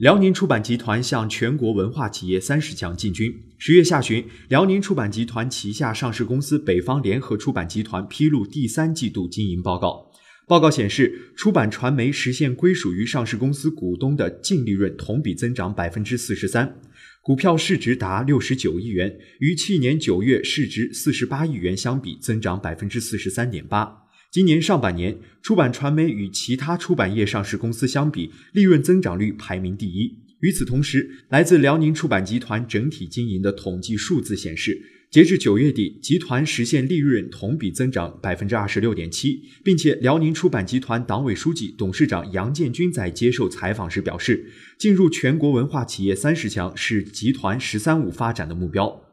辽宁出版集团向全国文化企业三十强进军。十月下旬，辽宁出版集团旗下上市公司北方联合出版集团披露第三季度经营报告。报告显示，出版传媒实现归属于上市公司股东的净利润同比增长百分之四十三，股票市值达六十九亿元，与去年九月市值四十八亿元相比，增长百分之四十三点八。今年上半年，出版传媒与其他出版业上市公司相比，利润增长率排名第一。与此同时，来自辽宁出版集团整体经营的统计数字显示，截至九月底，集团实现利润同比增长百分之二十六点七，并且辽宁出版集团党委书记、董事长杨建军在接受采访时表示，进入全国文化企业三十强是集团“十三五”发展的目标。